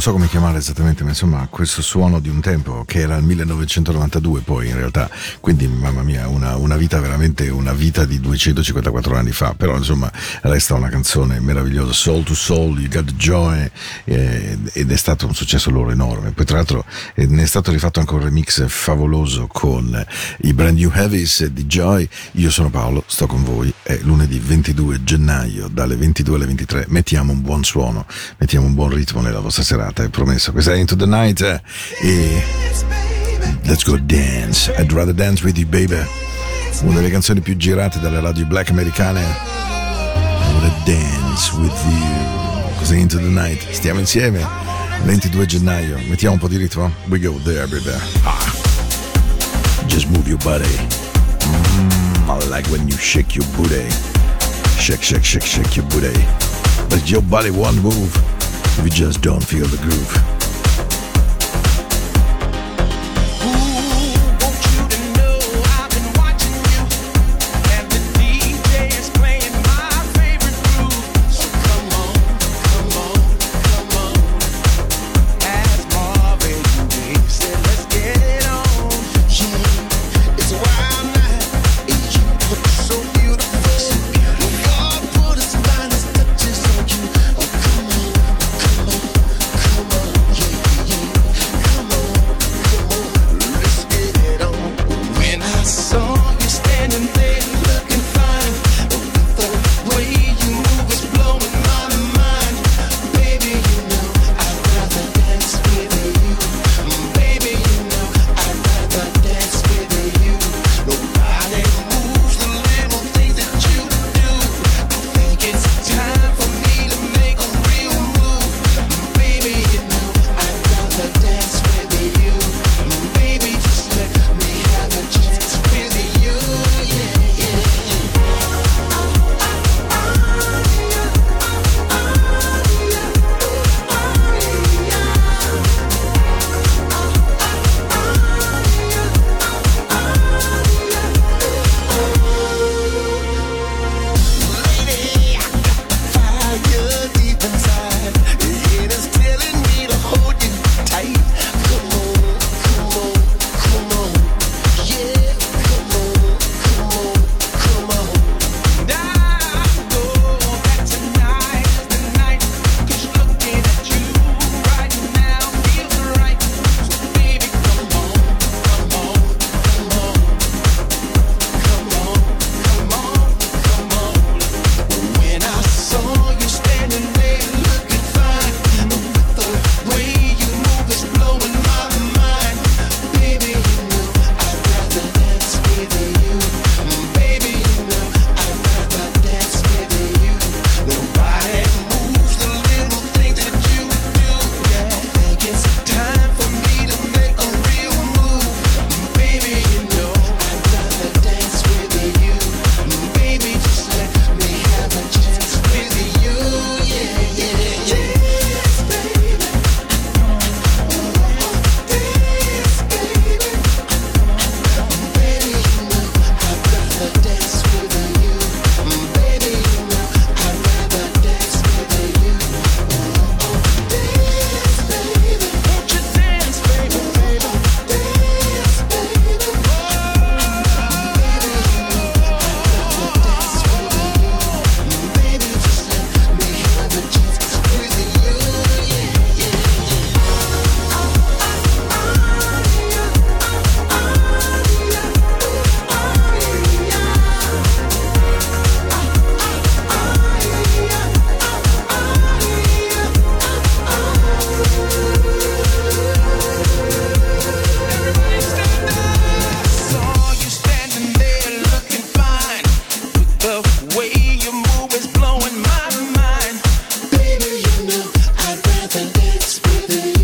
Museo Comisión. quale esattamente, ma insomma questo suono di un tempo che era il 1992 poi in realtà, quindi mamma mia, una, una vita veramente, una vita di 254 anni fa, però insomma resta una canzone meravigliosa, Soul to Soul, You Got Joy, eh, ed è stato un successo loro enorme. Poi tra l'altro eh, ne è stato rifatto anche un remix favoloso con eh, i Brand New Heavies di Joy, io sono Paolo, sto con voi, è lunedì 22 gennaio dalle 22 alle 23, mettiamo un buon suono, mettiamo un buon ritmo nella vostra serata, è promesso questo, questa è Into the Night eh, e Let's Go Dance, I'd Rather Dance With You Baby, una delle canzoni più girate dalle radio black americane, I Wanna Dance With You, cos'è Into the Night, stiamo insieme, 22 gennaio, mettiamo un po' di ritmo, we go there baby, ah. just move your body, mm, I like when you shake your booty, shake shake shake shake your booty, but your body won't move. You just don't feel the groove. It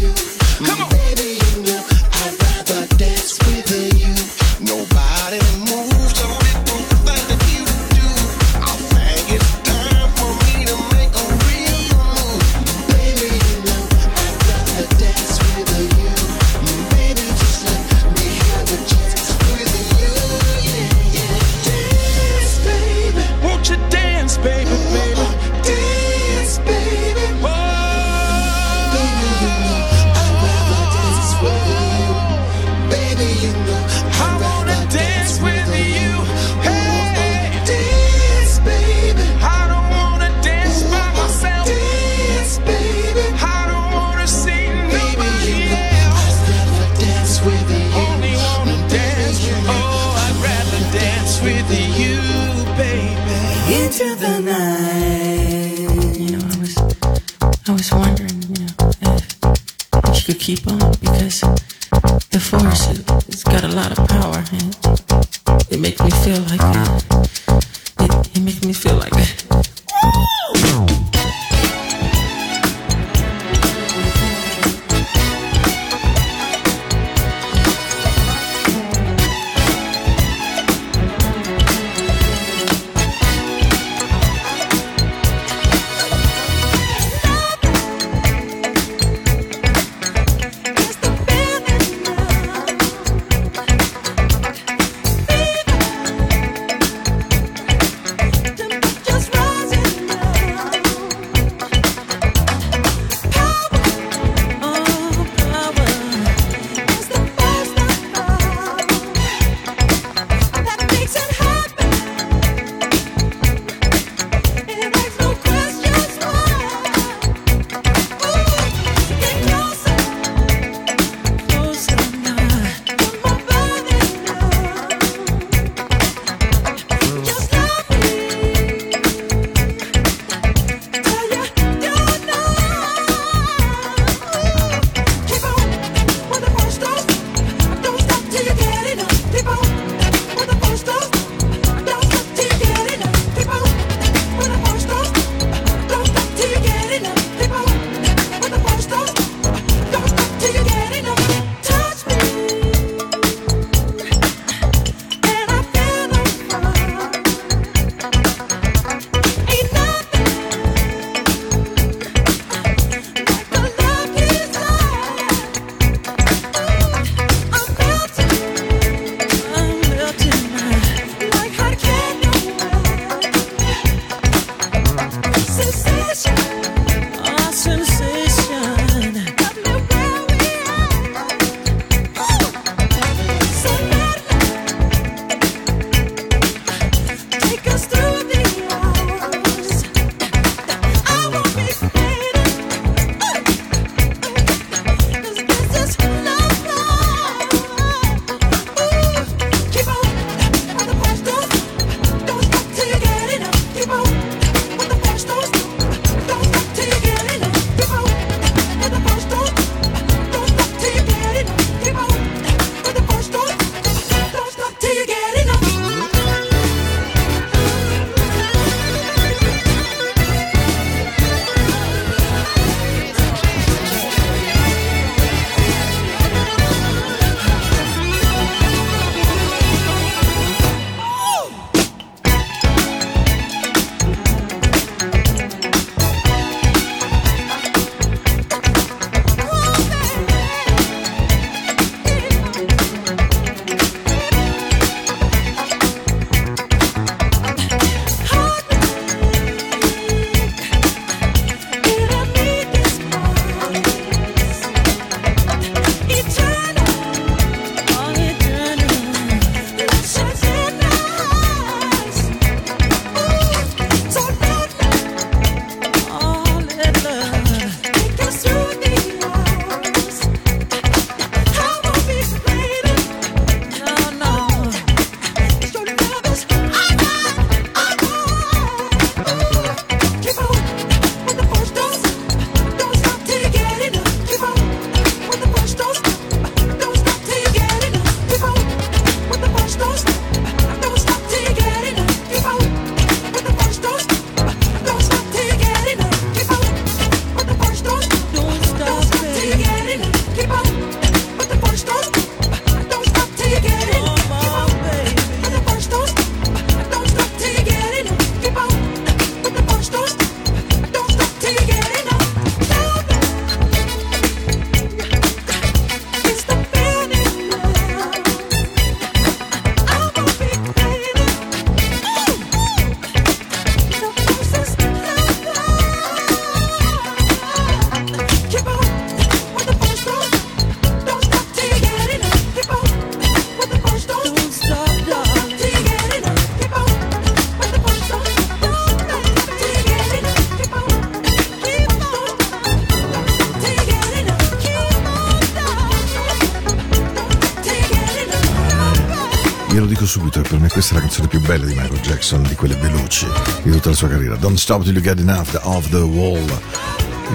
Glielo dico subito, per me questa è la canzone più bella di Michael Jackson, di quelle veloci di tutta la sua carriera. Don't Stop Till You Get Enough, Off the Wall.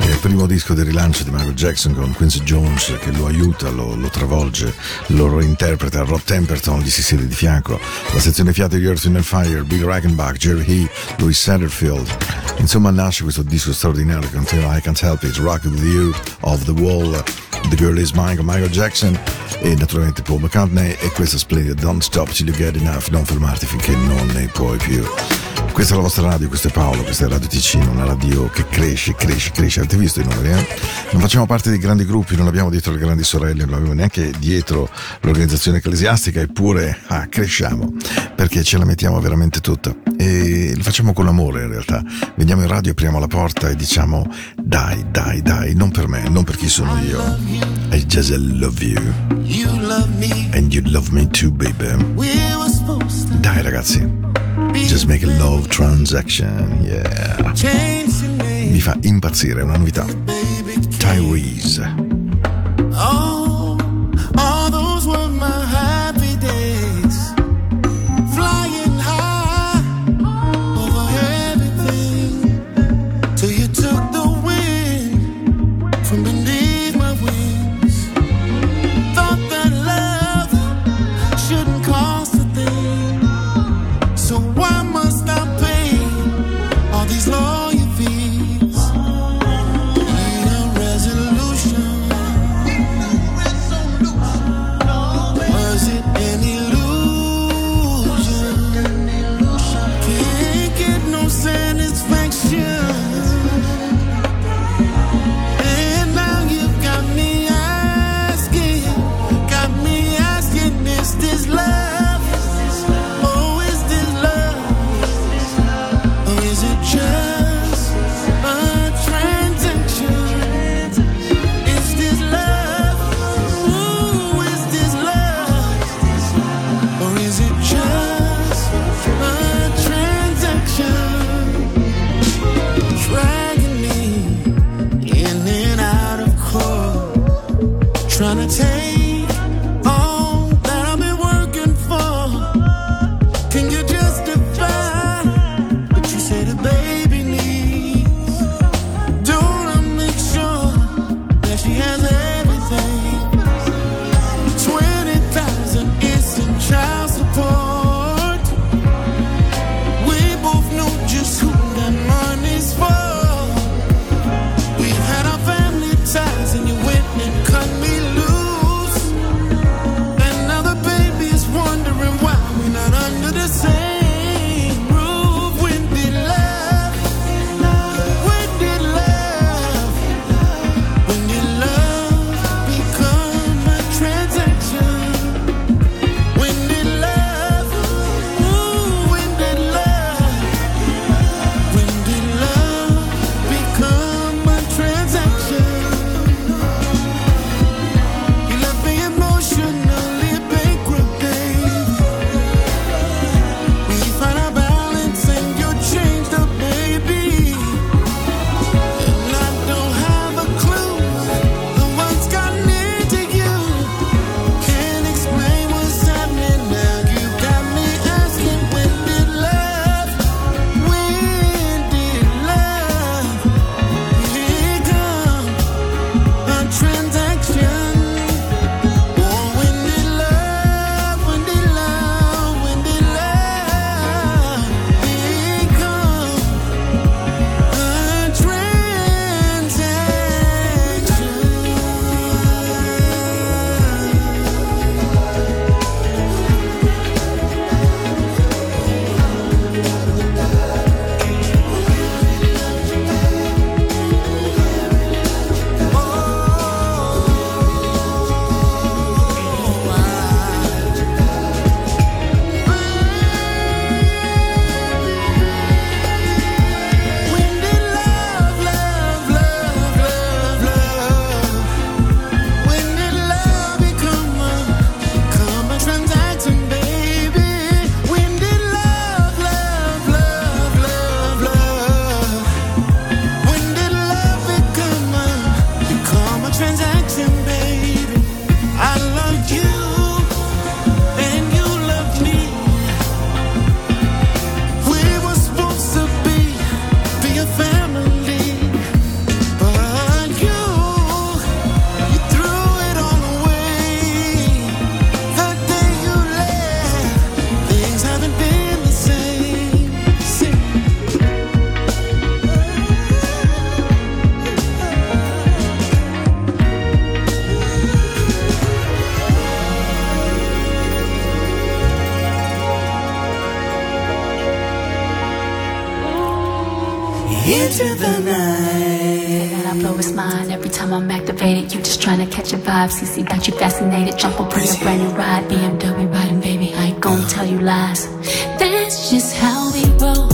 È il primo disco di rilancio di Michael Jackson con Quincy Jones che lo aiuta, lo, lo travolge, lo reinterpreta. Rob Temperton gli si siede di fianco. La sezione fiate di Earth, in Fire, Bill Reichenbach, Jerry Hee, Louis Satterfield. Insomma, nasce questo disco straordinario che contiene I Can't Help It, Rock With You, Off the Wall, The Girl Is con Michael Jackson e naturalmente Paul McCartney e questa splendida Don't Stop Till You Get Enough, non fermarti finché non ne puoi più. Questa è la vostra radio, questo è Paolo, questa è Radio Ticino, una radio che cresce, cresce, cresce. Avete visto i numeri, eh? Non facciamo parte dei grandi gruppi, non abbiamo dietro le grandi sorelle, non abbiamo neanche dietro l'organizzazione ecclesiastica, eppure ah, cresciamo, perché ce la mettiamo veramente tutta. E lo facciamo con amore in realtà. Veniamo in radio, apriamo la porta e diciamo dai, dai, dai, non per me, non per chi sono io. I just love you. You love me. And you love me too, baby. Dai ragazzi, just make a love transaction, yeah. Mi fa impazzire, una novità. Tyrese. into the night. And I blow his mind every time I'm activated. You just trying to catch a vibe. CC got you fascinated. Jump up on a brand new ride. BMW riding, baby. I ain't gonna tell you lies. That's just how we roll.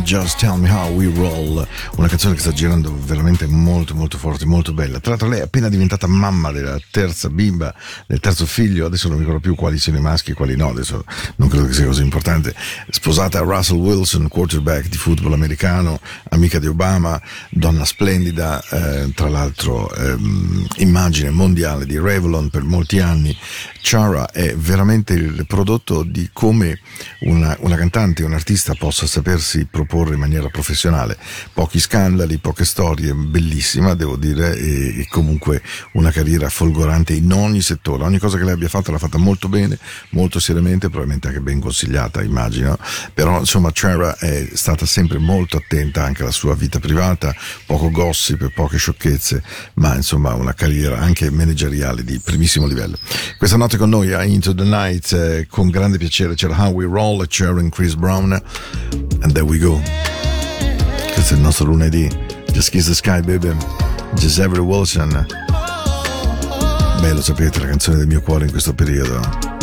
just tell me how we roll. canzone che sta girando veramente molto molto forte, molto bella. Tra l'altro lei è appena diventata mamma della terza bimba, del terzo figlio, adesso non mi ricordo più quali siano i maschi e quali no, adesso non credo che sia così importante. Sposata a Russell Wilson, quarterback di football americano, amica di Obama, donna splendida, eh, tra l'altro ehm, immagine mondiale di Revlon per molti anni. Chara è veramente il prodotto di come una, una cantante, un artista possa sapersi proporre in maniera professionale. Pochi scandali Band alle poche storie, bellissima devo dire, e, e, comunque una carriera folgorante in ogni settore, ogni cosa che lei abbia fatto l'ha fatta molto bene, molto seriamente, probabilmente anche ben consigliata immagino, però insomma Chera è stata sempre molto attenta anche alla sua vita privata, poco gossip, poche sciocchezze, ma insomma una carriera anche manageriale di primissimo livello. Questa notte con noi a Into the Night, eh, con grande piacere c'era How We Roll, Chera e Chris Brown, and there we go. Questo è il nostro lunedì. Just Kiss the Sky, baby. Jesse Wilson. Beh, lo sapete, la canzone del mio cuore in questo periodo.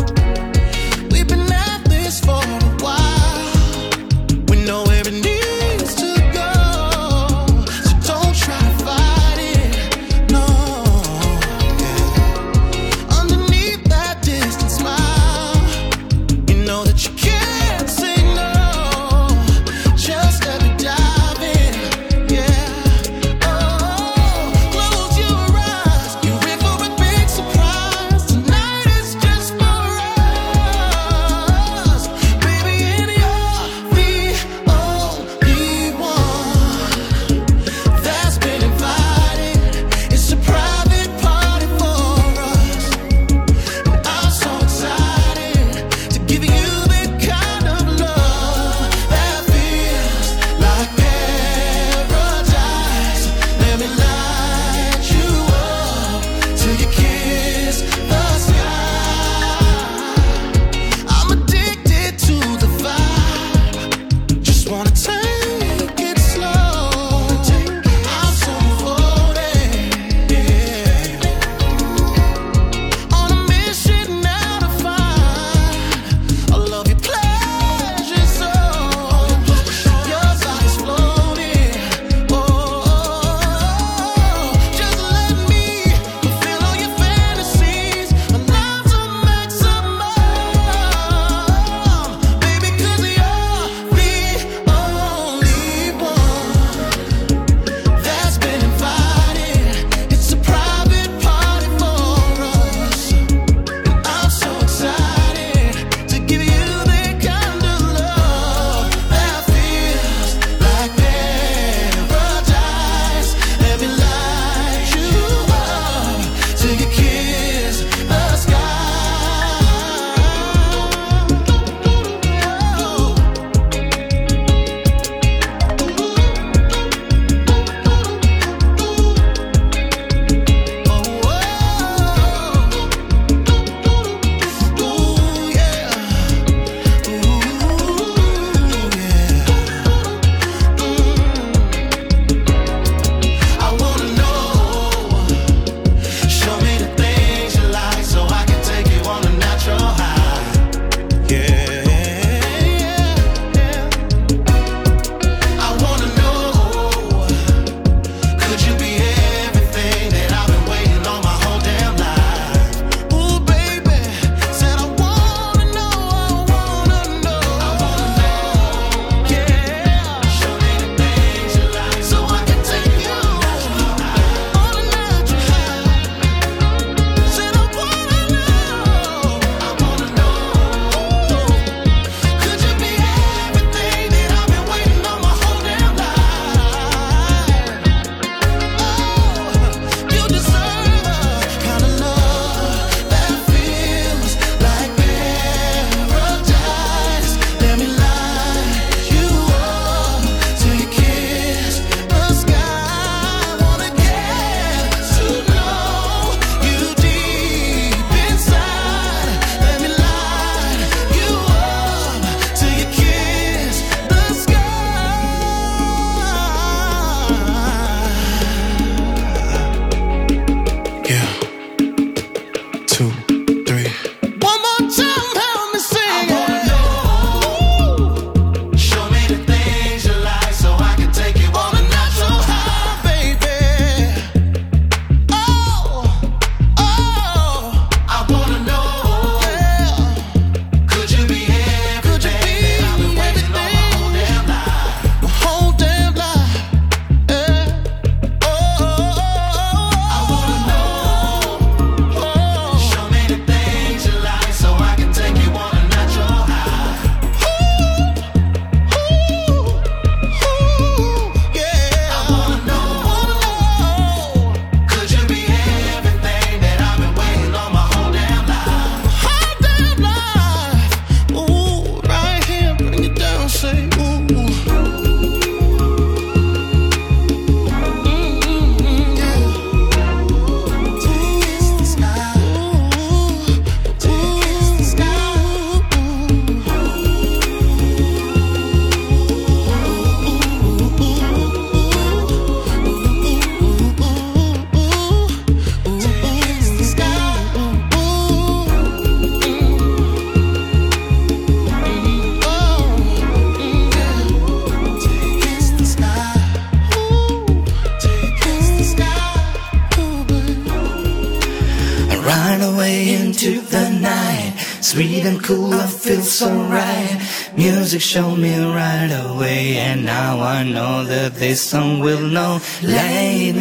it's alright. Music showed me right away, and now I know that this song will no lead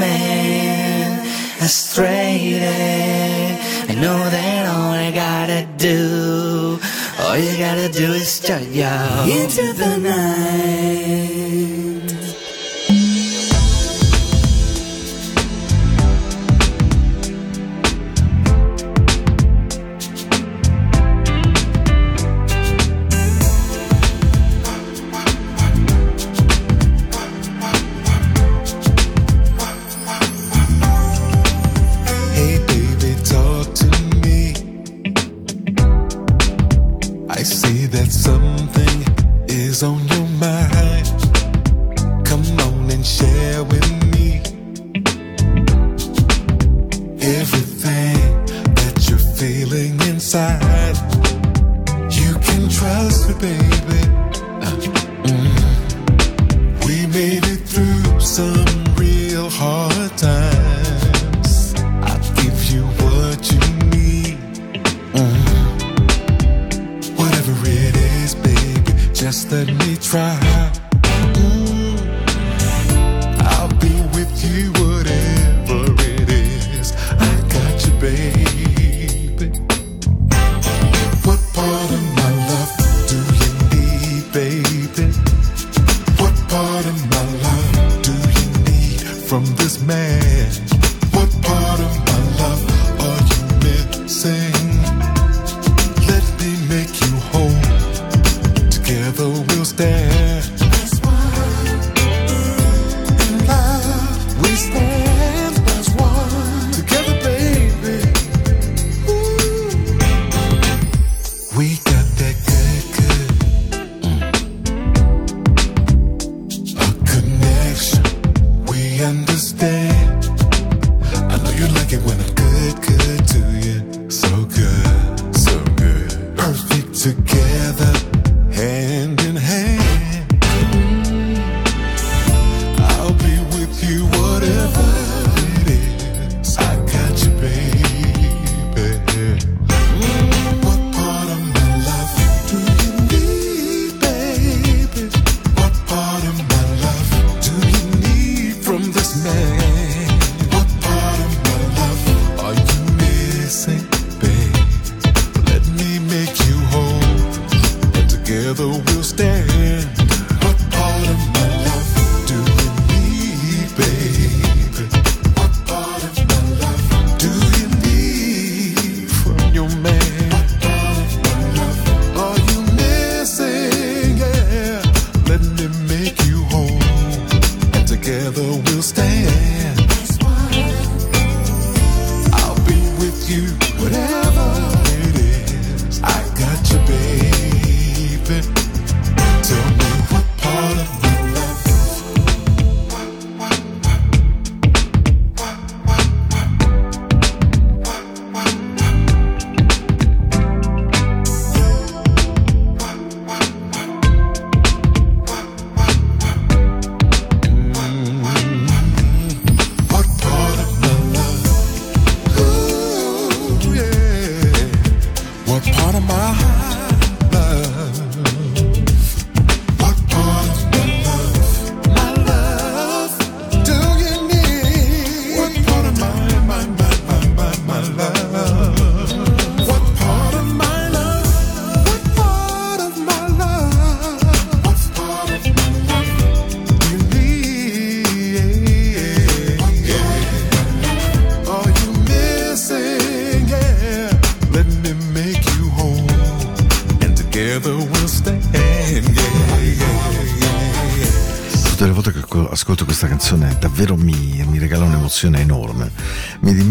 straight astray. I know that all I gotta do, all you gotta do is shut you into the night. away.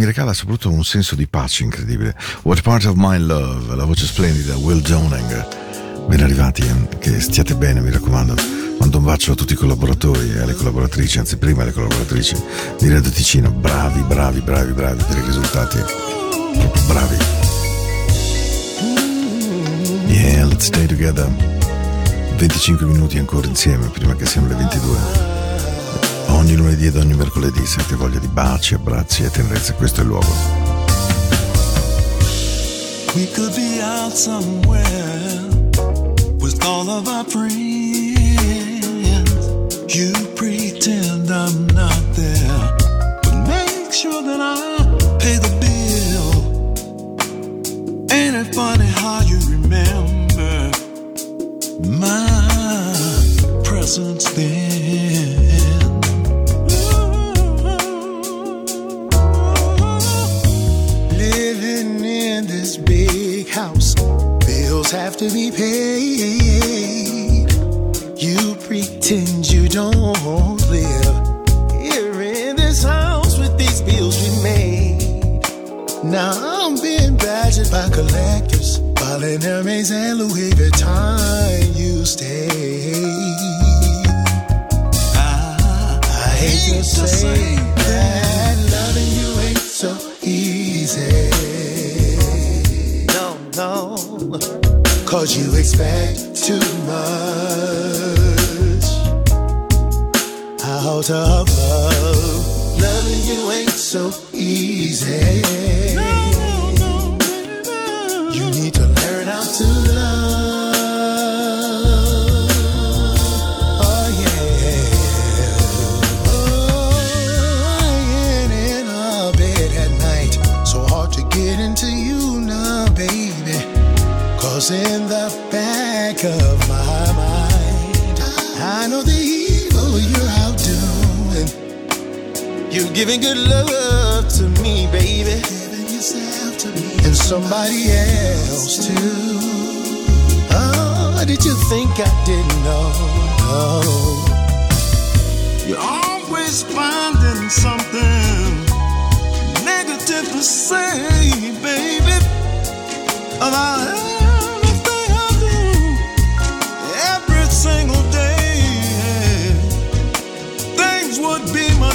regala soprattutto un senso di pace incredibile. What Part of My Love, la voce splendida, Will Downing. Ben arrivati, eh, che stiate bene, mi raccomando. Mando un bacio a tutti i collaboratori e alle collaboratrici, anzi prima alle collaboratrici di Radio Ticino. Bravi, bravi, bravi, bravi per i risultati. Proprio bravi. Yeah, let's stay together. 25 minuti ancora insieme prima che siano le 22 ogni lunedì ed ogni mercoledì se avete voglia di baci, abbracci e tenerezze, questo è il luogo. We could be out somewhere with all of our friends. You pretend I'm not there, but make sure that I pay the bill. Ain't it funny how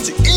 to eat.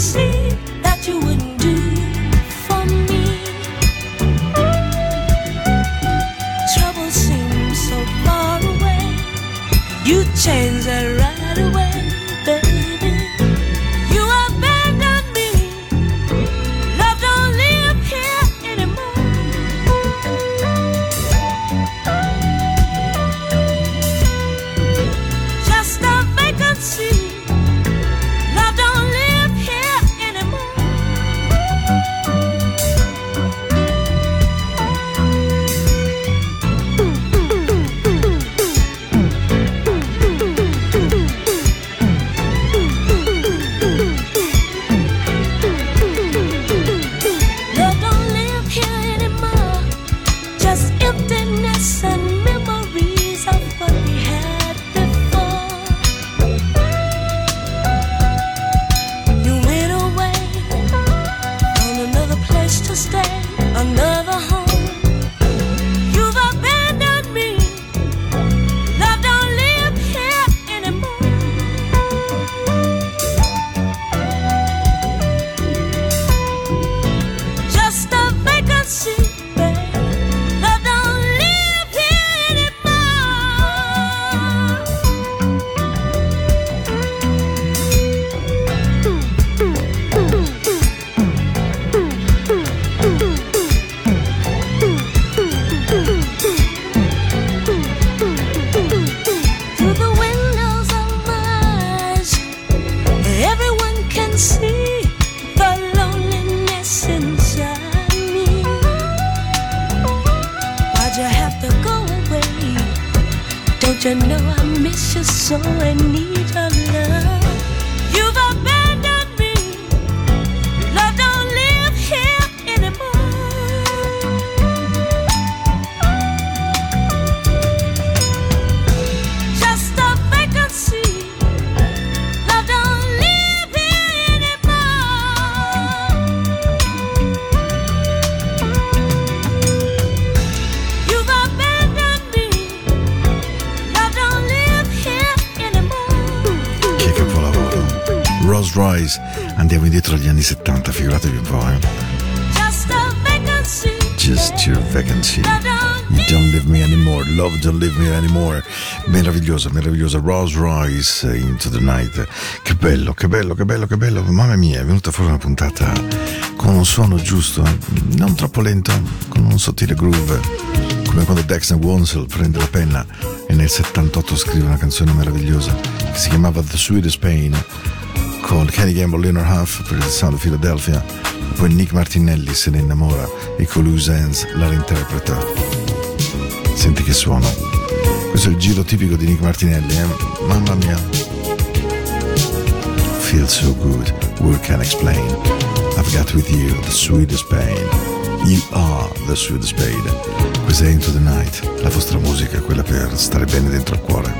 Could You know I miss you so and need your andiamo indietro agli anni 70, figuratevi un po', eh. Just a vacancy. Just your vacancy. Don't leave me anymore, love don't leave me anymore. Meravigliosa, meravigliosa. Rose Royce, Into the Night. Che bello, che bello, che bello, che bello. Mamma mia, è venuta fuori una puntata con un suono giusto, non troppo lento, con un sottile groove. Come quando Dexter Wansel prende la penna e nel 78 scrive una canzone meravigliosa che si chiamava The Sweetest Pain con Kenny Gamble, Leonard Huff per il Sound of Philadelphia. Poi Nick Martinelli se ne innamora e con Loose Ends la reinterpreta. Senti che suono. Questo è il giro tipico di Nick Martinelli, eh? Mamma mia. Feels so good, word can explain. I've got with you the sweetest pain. You are the sweetest pain. Questa è Into the Night, la vostra musica, quella per stare bene dentro il cuore.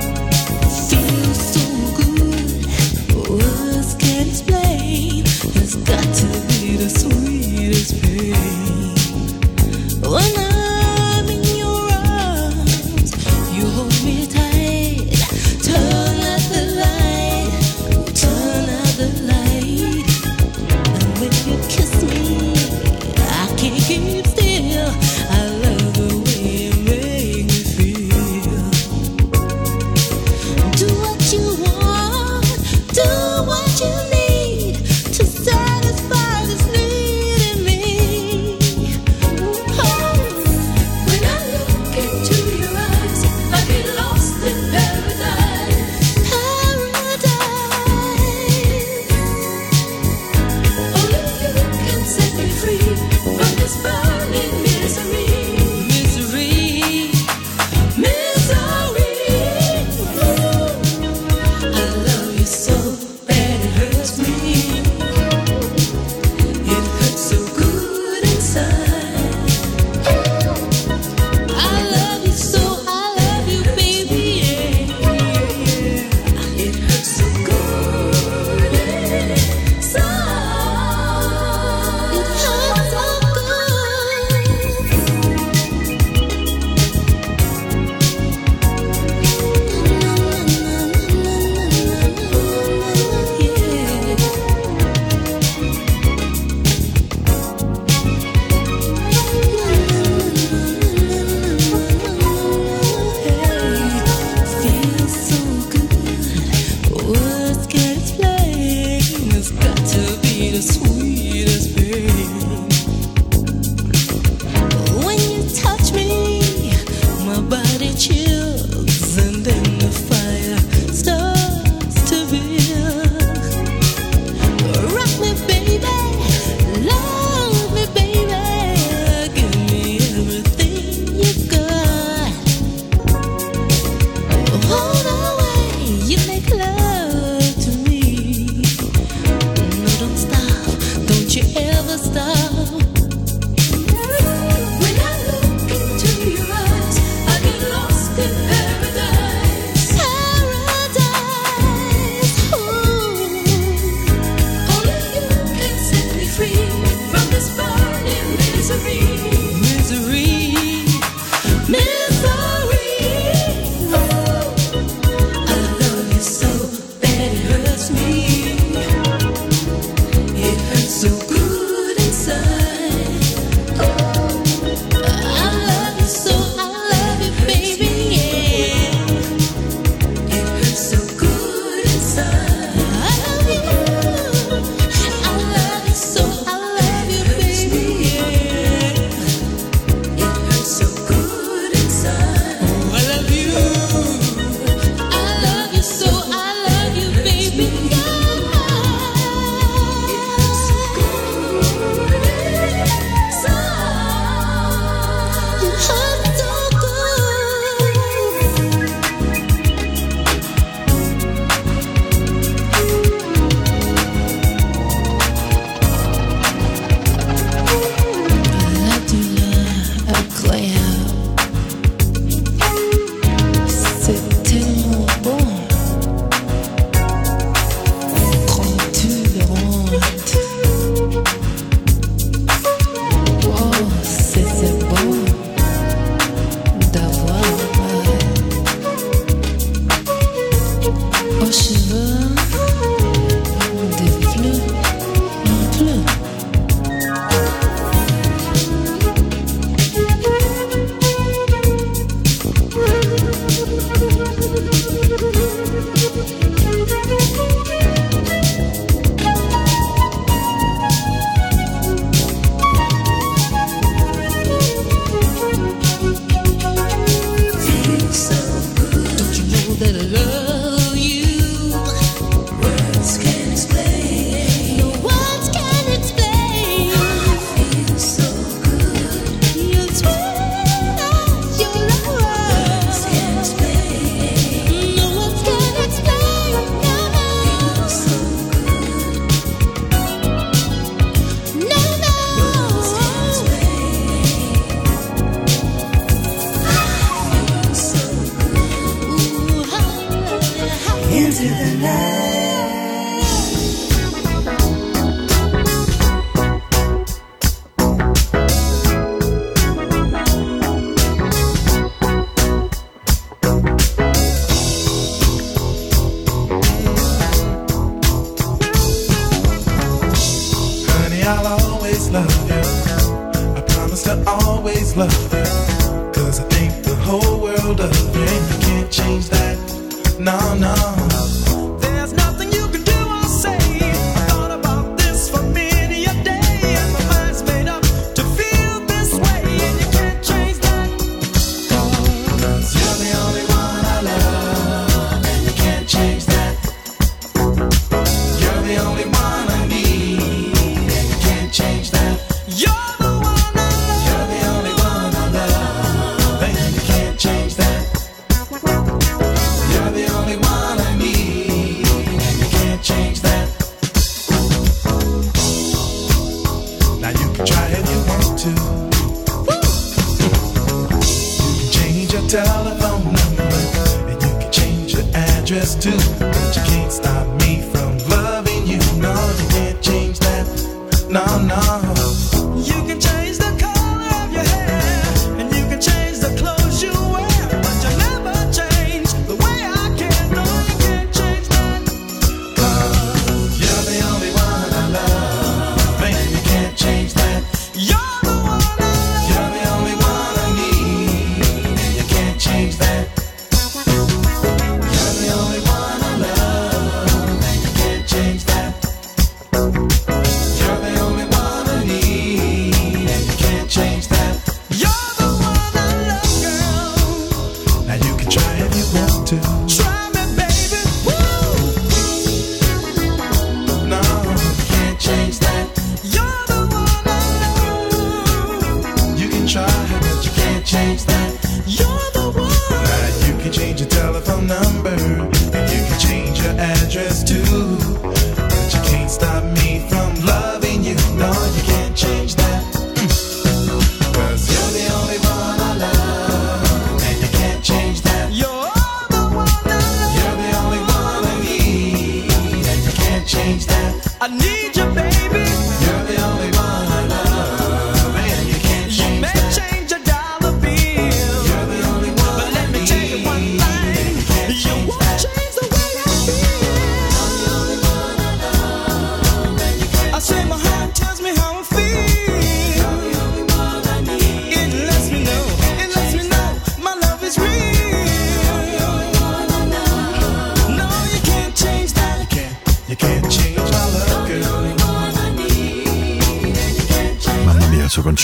Got to be the sweetest pain.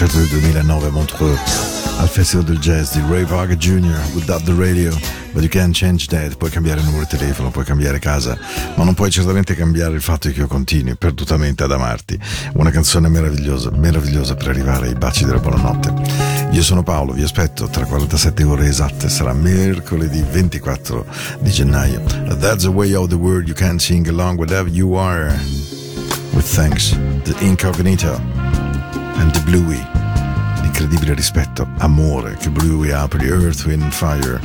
Concerto del 2009 a Montreux al Festival del Jazz di Ray Parker Jr. Without the Radio, but you can't change that. Puoi cambiare il numero di telefono, puoi cambiare casa, ma non puoi certamente cambiare il fatto che io continui perdutamente ad amarti. Una canzone meravigliosa, meravigliosa per arrivare ai baci della buonanotte. Io sono Paolo, vi aspetto tra 47 ore esatte, sarà mercoledì 24 di gennaio. That's the way of the world, you can sing along whatever you are. With thanks, the incognito and the Bluey. L'incredibile rispetto, amore che Bluey gli Earth, Wind and Fire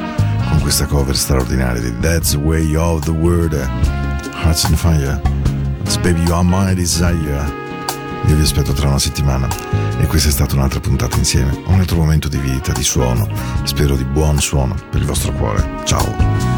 con questa cover straordinaria di That's the Way of the World, Hearts on Fire, It's Baby You Are My Desire. Io vi aspetto tra una settimana e questa è stata un'altra puntata insieme, un altro momento di vita, di suono, spero di buon suono per il vostro cuore. Ciao!